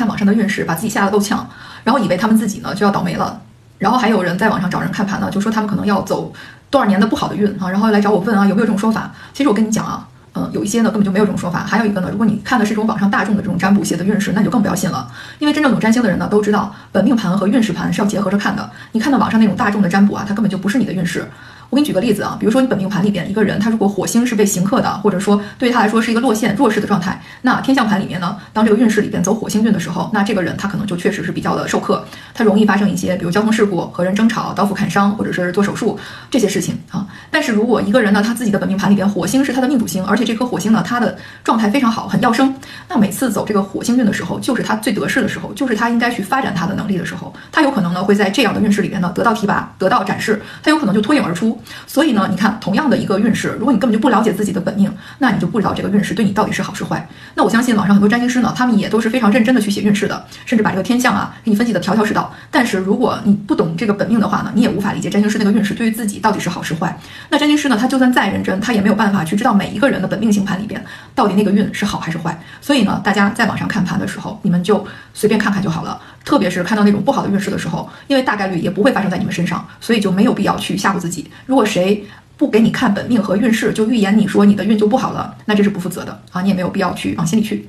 看网上的运势，把自己吓得够呛，然后以为他们自己呢就要倒霉了。然后还有人在网上找人看盘呢，就说他们可能要走多少年的不好的运啊，然后来找我问啊有没有这种说法。其实我跟你讲啊，嗯，有一些呢根本就没有这种说法。还有一个呢，如果你看的是这种网上大众的这种占卜写的运势，那你就更不要信了。因为真正懂占星的人呢都知道，本命盘和运势盘是要结合着看的。你看到网上那种大众的占卜啊，它根本就不是你的运势。我给你举个例子啊，比如说你本命盘里边一个人，他如果火星是被刑克的，或者说对于他来说是一个落陷弱势的状态，那天象盘里面呢，当这个运势里边走火星运的时候，那这个人他可能就确实是比较的受克，他容易发生一些比如交通事故、和人争吵、刀斧砍伤，或者是做手术这些事情啊。但是如果一个人呢，他自己的本命盘里边火星是他的命主星，而且这颗火星呢，他的状态非常好，很要生，那每次走这个火星运的时候，就是他最得势的时候，就是他应该去发展他的能力的时候，他有可能呢会在这样的运势里边呢得到提拔，得到展示，他有可能就脱颖而出。所以呢，你。看同样的一个运势，如果你根本就不了解自己的本命，那你就不知道这个运势对你到底是好是坏。那我相信网上很多占星师呢，他们也都是非常认真的去写运势的，甚至把这个天象啊给你分析的条条是道。但是如果你不懂这个本命的话呢，你也无法理解占星师那个运势对于自己到底是好是坏。那占星师呢，他就算再认真，他也没有办法去知道每一个人的本命星盘里边到底那个运是好还是坏。所以呢，大家在网上看盘的时候，你们就随便看看就好了。特别是看到那种不好的运势的时候，因为大概率也不会发生在你们身上，所以就没有必要去吓唬自己。如果谁不给你看本命和运势，就预言你说你的运就不好了，那这是不负责的啊！你也没有必要去往心里去。